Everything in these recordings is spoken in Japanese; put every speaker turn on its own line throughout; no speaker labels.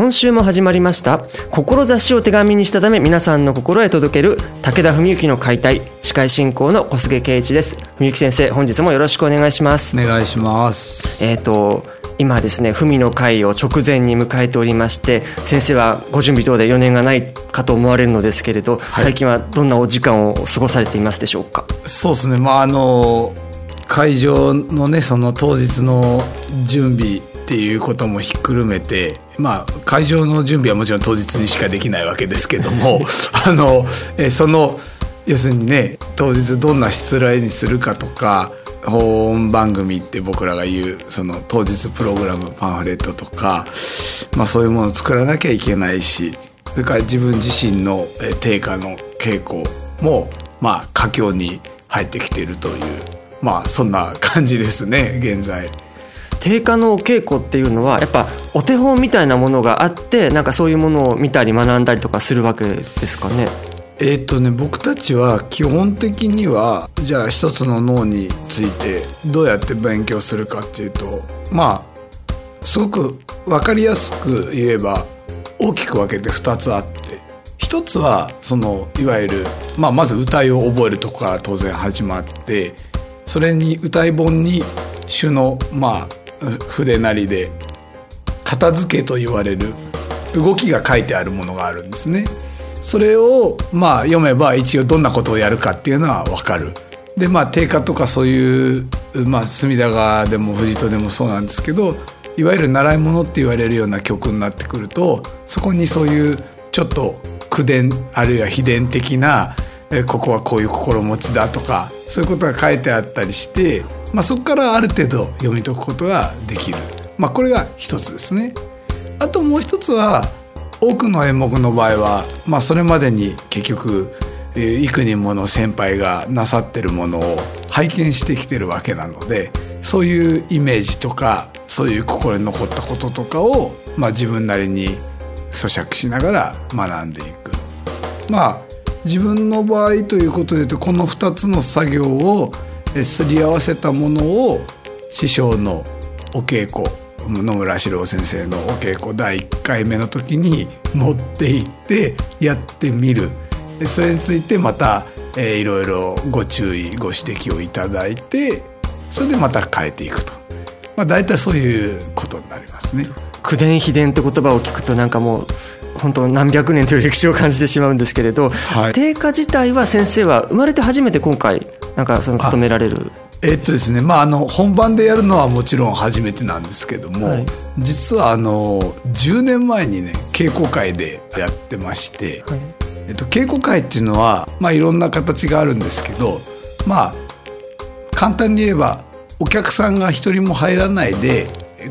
今週も始まりました。志を手紙にしたため皆さんの心へ届ける武田文幸の解体司会進行の小菅圭一です。文幸先生本日もよろしくお願いします。
お願いします。
えっ、と今ですね文の会を直前に迎えておりまして先生はご準備等で余念がないかと思われるのですけれど、はい、最近はどんなお時間を過ごされていますでしょうか？
そうですね。まああの会場のねその当日の準備っていうこともひっくるめて、まあ、会場の準備はもちろん当日にしかできないわけですけども あのえその要するにね当日どんな失礼にするかとか本番組って僕らが言うその当日プログラムパンフレットとか、まあ、そういうものを作らなきゃいけないしそれから自分自身の定価の稽古もまあ佳境に入ってきているというまあそんな感じですね現在。
定価のお稽古っていうのはやっぱお手本みたいなものがあってなんかそういうものを見たり学んだりとかするわけですかね？
えっ、とね僕たちは基本的にはじゃあ一つの脳についてどうやって勉強するかっていうとまあすごく分かりやすく言えば大きく分けて2つあって一つはそのいわゆる、まあ、まず歌いを覚えるとこから当然始まってそれに歌い本に種のまあ筆なりで片付けと言われる動きが書いてあるものがあるんですね。それをまあ読めば一応どんなことをやるかっていうのは分かる。でまあ定価とかそういう、まあ、隅田川でも藤戸でもそうなんですけどいわゆる習い物って言われるような曲になってくるとそこにそういうちょっと口伝あるいは秘伝的なここはこういう心持ちだとかそういうことが書いてあったりしてまあ、そこからある程度読み解くことができる、まあ、これが一つですね。あともう一つは多くの演目の場合は、まあ、それまでに結局幾人もの先輩がなさってるものを拝見してきてるわけなのでそういうイメージとかそういう心に残ったこととかを、まあ、自分なりに咀嚼しながら学んでいく。まあ自分の場合ということで言うとこの2つの作業をすり合わせたものを師匠のお稽古野村史郎先生のお稽古第1回目の時に持っていってやってみる。それについてまた、えー、いろいろご注意ご指摘をいただいてそれでまた変えていくと、まあ、大体そういうことになりますね。
口伝秘伝って言葉を聞くとなんかもう本当何百年という歴史を感じてしまうんですけれど、はい、定価自体は先生は生まれて初めて今回なんかその務められる。
えっとですねまああの本番でやるのはもちろん初めてなんですけども、はい、実はあの10年前にね稽古会でやってまして、はい、えっと、稽古会っていうのは、まあ、いろんな形があるんですけどまあ簡単に言えばお客さんが一人も入らないで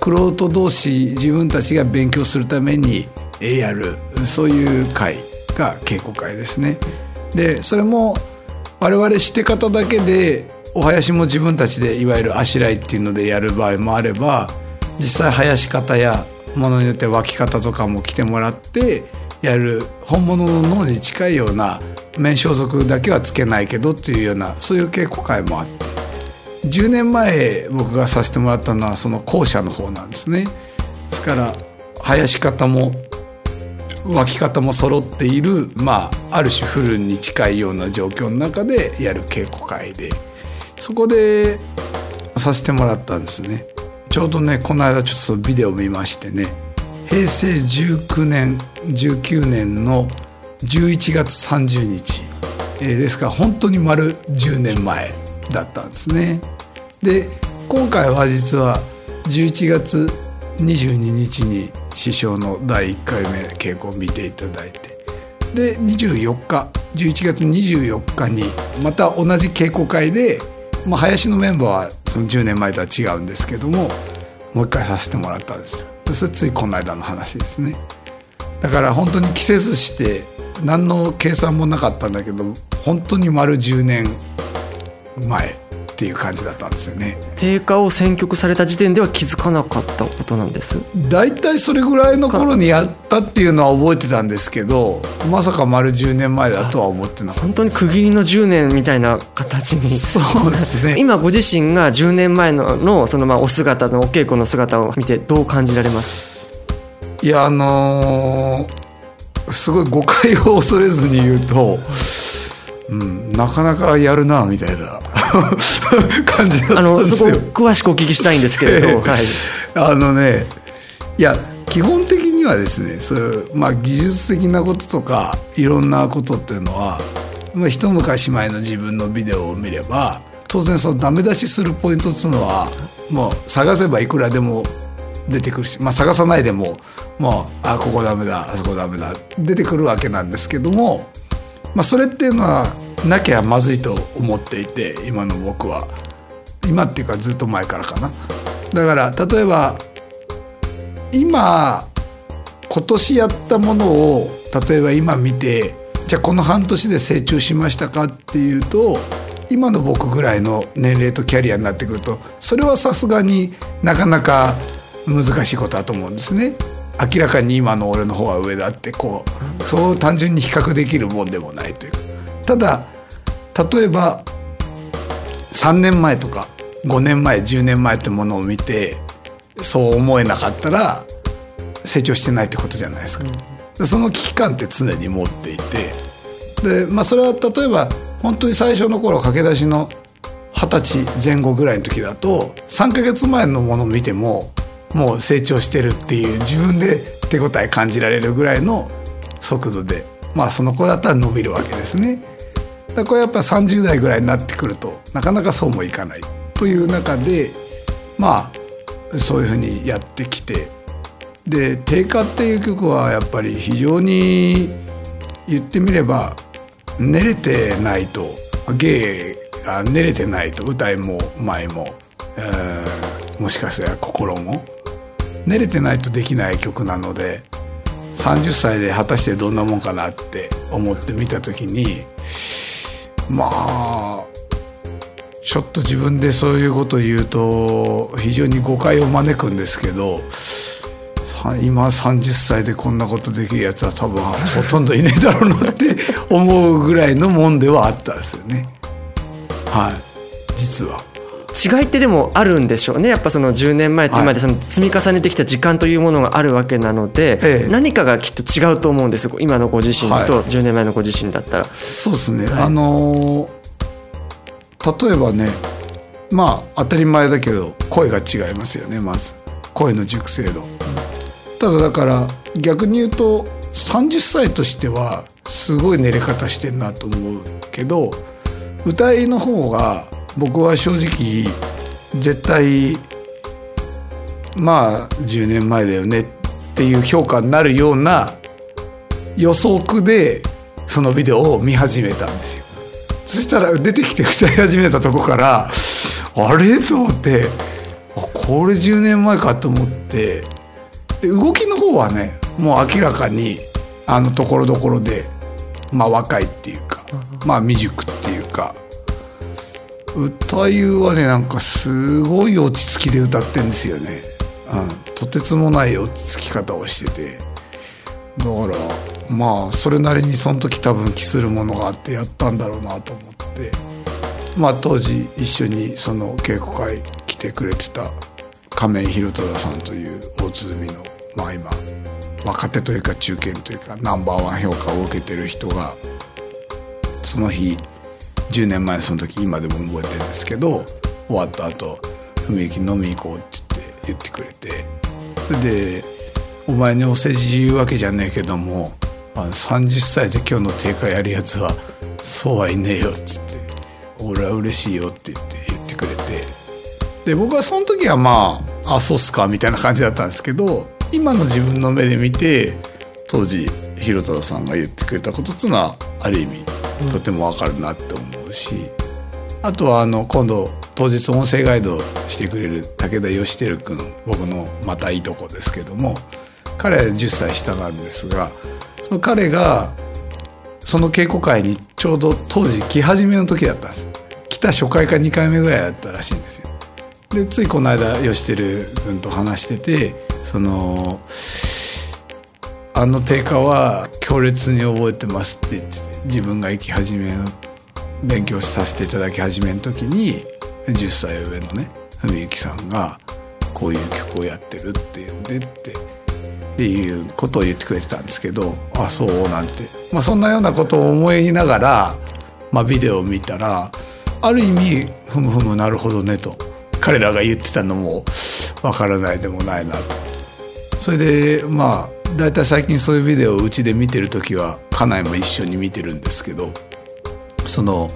玄人同士自分たちが勉強するためにやるそういう会が稽古会ですね。でそれも我々して方だけでお囃子も自分たちでいわゆるあしらいっていうのでやる場合もあれば実際囃子方やものによって湧き方とかも来てもらってやる本物の脳に近いような面装束だけはつけないけどっていうようなそういう稽古会もあって10年前僕がさせてもらったのはその後者の方なんですね。ですから囃子方も湧き方も揃っている、まあ、ある種フルに近いような状況の中でやる稽古会でそこでさせてもらったんですね。ちょうどねこの間ちょっとビデオ見ましてね平成19年19年の11月30日、えー、ですから本当に丸10年前だったんですね。で今回は実は11月22日に師匠の第1回目稽古を見ていただいて。で24日11月24日にまた同じ稽古会で、まあ、林のメンバーはその10年前とは違うんですけどももう一回させてもらったんです。よそれついこの間の話ですね。だから本当に季節して何の計算もなかったんだけど本当に丸10年前。っていう感じだったんですよね。
定価を選曲された時点では気づかなかったことなんです？
大体それぐらいの頃にやったっていうのは覚えてたんですけどまさか丸10年前だとは思ってなかった。
本当に区切りの10年みたいな形に。
そうですね。
今ご自身が10年前ののそのまあお姿のお稽古の姿を見てどう感じられます？
いやあのーすごい誤解を恐れずに言うと、うん、なかなかやるなみたいな感じだった
あのそこ
んですよ。
詳しくお聞きしたいんですけれど、
ええ。
はい、
あのねいや基本的にはですねそういう、まあ、技術的なこととかいろんなことっていうのは、まあ、一昔前の自分のビデオを見れば当然そのダメ出しするポイントっていうのはもう探せばいくらでも出てくるし、まあ、探さないでももうあここダメだあそこダメだ出てくるわけなんですけども、まあ、それっていうのはなきゃまずいと思っていて今の僕は今っていうかずっと前からかな。だから例えば今今年やったものを例えば今見てじゃあこの半年で成長しましたかっていうと今の僕ぐらいの年齢とキャリアになってくるとそれはさすがになかなか難しいことだと思うんですね。明らかに今の俺の方が上だってこうそう単純に比較できるもんでもないというか。ただ例えば3年前とか5年前10年前ってものを見てそう思えなかったら成長してないってことじゃないですか。でその危機感って常に持っていて。で、まあ、それは例えば本当に最初の頃駆け出しの二十歳前後ぐらいの時だと3ヶ月前のものを見てももう成長してるっていう自分で手応え感じられるぐらいの速度でまあその子だったら伸びるわけですね。だこれやっぱ30代ぐらいになってくるとなかなかそうもいかないという中でまあそういうふうにやってきてで「定価」っていう曲はやっぱり非常に言ってみれば練れてないと芸が練れてないと歌いも舞も、えーもしかしたら心も練れてないとできない曲なので30歳で果たしてどんなもんかなって思って見た時にまあちょっと自分でそういうことを言うと非常に誤解を招くんですけど今30歳でこんなことできるやつは多分ほとんどいねえだろうなって思うぐらいのもんではあったんですよね。はい実は。
違いってでもあるんでしょうね。やっぱその10年前と今でその積み重ねてきた時間というものがあるわけなので、
ええ。
何かがきっと違うと思うんです。今のご自身
はい。
と10年前のご自身だったら、
そうですね、
はい。
あのー例えばねまあ当たり前だけど声が違いますよねまず。声の熟成度。ただだから逆に言うと30歳としてはすごい練れ方してんなと思うけど歌いの方が僕は正直絶対まあ10年前だよねっていう評価になるような予測でそのビデオを見始めたんですよ。そしたら出てきて歌い始めたとこから あれ？と思ってあこれ10年前かと思ってで動きの方はねもう明らかにあのところどころでまあ若いっていうかまあ未熟っていうか歌いはねなんかすごい落ち着きで歌ってんですよね、うん、とてつもない落ち着き方をしてて。だからまあそれなりにその時多分期するものがあってやったんだろうなと思って。まあ当時一緒にその稽古会来てくれてた亀井宏忠さんという大鼓のまあ今若手というか中堅というかナンバーワン評価を受けてる人がその日10年前その時今でも覚えてるんですけど終わった後文幸飲み行こうって言って言ってくれて。で「お前にお世辞言うわけじゃねえけどもあの30歳で今日の定価やるやつはそうはいねえよ」っつって「俺は嬉しいよ」って言って言ってくれて。で僕はその時はまああそうっすかみたいな感じだったんですけど今の自分の目で見て当時広田さんが言ってくれたことっていうのはある意味とてもわかるなって思うし、あとはあの今度当日音声ガイドしてくれる武田義輝君僕のまたいとこですけども彼は10歳下なんですがその彼がその稽古会にちょうど当時来始めの時だったんです。来た初回か2回目ぐらいだったらしいんですよ。でついこの間義輝君と話しててそのあの定価は強烈に覚えてますって言ってて。自分が行き始め勉強させていただき始めの時に10歳上のね文幸さんがこういう曲をやってるっていうんでっていうことを言ってくれてたんですけどあそうなんて、まあ、そんなようなことを思いながら、まあ、ビデオを見たらある意味ふむふむなるほどねと彼らが言ってたのもわからないでもないなと。それでまあ大体最近そういうビデオをうちで見てる時は家内も一緒に見てるんですけどその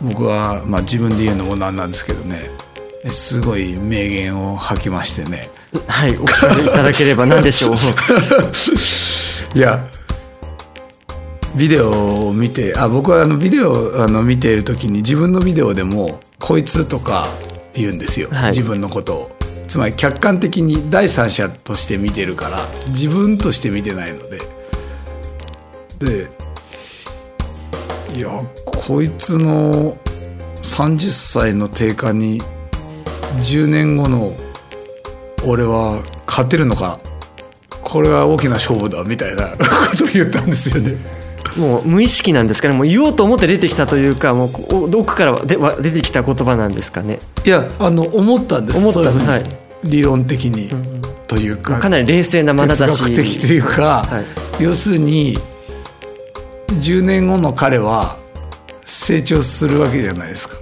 僕は、まあ、自分で言うのもなんなんですけどねすごい名言を吐きましてね。
はいお聞きいただければ何でしょう。
いやビデオを見てあ僕はあのビデオをあの見ている時に自分のビデオでも「こいつ」とか言うんですよ、
はい。
自分のことをつまり客観的に第三者として見てるから自分として見てないのででいやこいつの30歳の定価に10年後の俺は勝てるのかこれは大きな勝負だみたいなことを言ったんですよね。
もう無意識なんですかね。もう言おうと思って出てきたというかもう奥からはでは出てきた言葉なんですかね。
いやあの思ったんです。
思ったはい。
理論的に、というか。
かなり冷静な眼差し。
哲学的というか、
はい。
要するに10年後の彼は成長するわけじゃないですか。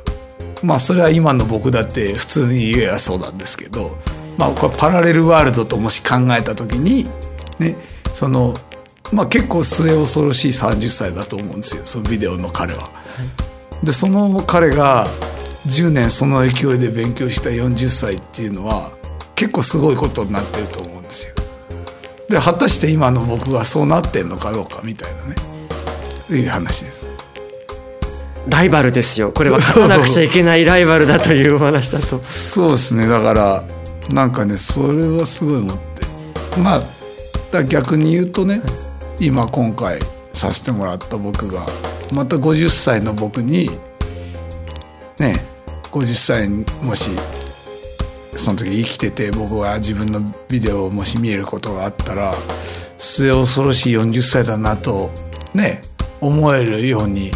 まあそれは今の僕だって普通に言えばそうなんですけど、まあ、これパラレルワールドともし考えた時に、ね、その、まあ、結構末恐ろしい30歳だと思うんですよそのビデオの彼は。でその彼が10年その勢いで勉強した40歳っていうのは結構すごいことになってると思うんですよ。で果たして今の僕がそうなってんのかどうかみたいなねいう話です。
ライバルですよこれは勝たなくちゃいけないライバルだというお話だと
そうですねだからなんかねそれはすごい思ってまあ逆に言うとね今今回させてもらった僕がまた50歳の僕にね50歳もしその時生きてて僕が自分のビデオをもし見えることがあったら末恐ろしい40歳だなとね思えるように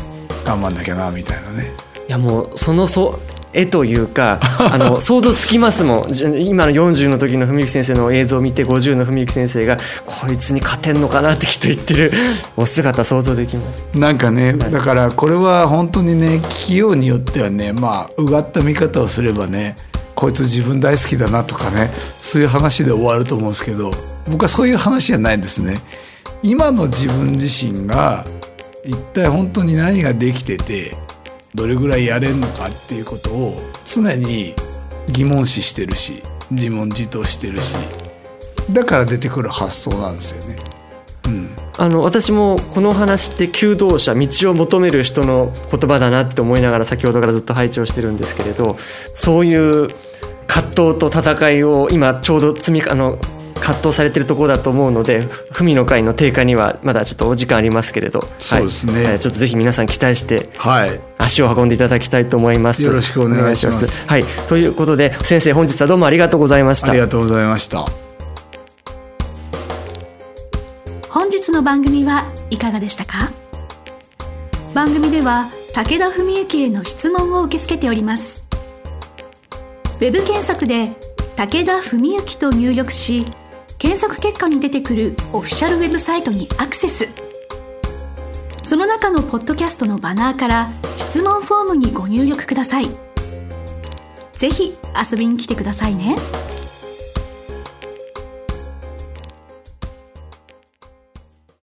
頑張んなきゃなみたいなね。
いやもうそのそ絵というか あの想像つきますもん。じ今の40の時の文幸先生の映像を見て50の文幸先生がこいつに勝てんのかなってきっと言ってる お姿想像できます。
なんかね、だからこれは本当にね聞きようによってはねまあうがった見方をすればねこいつ自分大好きだなとかねそういう話で終わると思うんですけど僕はそういう話じゃないんですね。今の自分自身が一体本当に何ができててどれぐらいやれんのかっていうことを常に疑問視してるし自問自答してるしだから出てくる発想なんですよね。うん
あの私もこの話って求道者道を求める人の言葉だなって思いながら先ほどからずっと拝聴してるんですけれどそういう葛藤と戦いを今ちょうど積みあの葛藤されてるところだと思うので文の会の定価にはまだちょっとお時間ありますけれど。
そうですね。
はい。ちょっとぜひ皆さん期待して
はい。
足を運んでいただきたいと思います。
よろしくお願いします。
はい。ということで先生本日はどうもありがとうございました。
ありがとうございました。
本日の番組はいかがでしたか？番組では武田文幸への質問を受け付けております。ウェブ検索で「武田文幸」と入力し検索結果に出てくるオフィシャルウェブサイトにアクセス。その中のポッドキャストのバナーから質問フォームにご入力ください。ぜひ遊びに来てくださいね。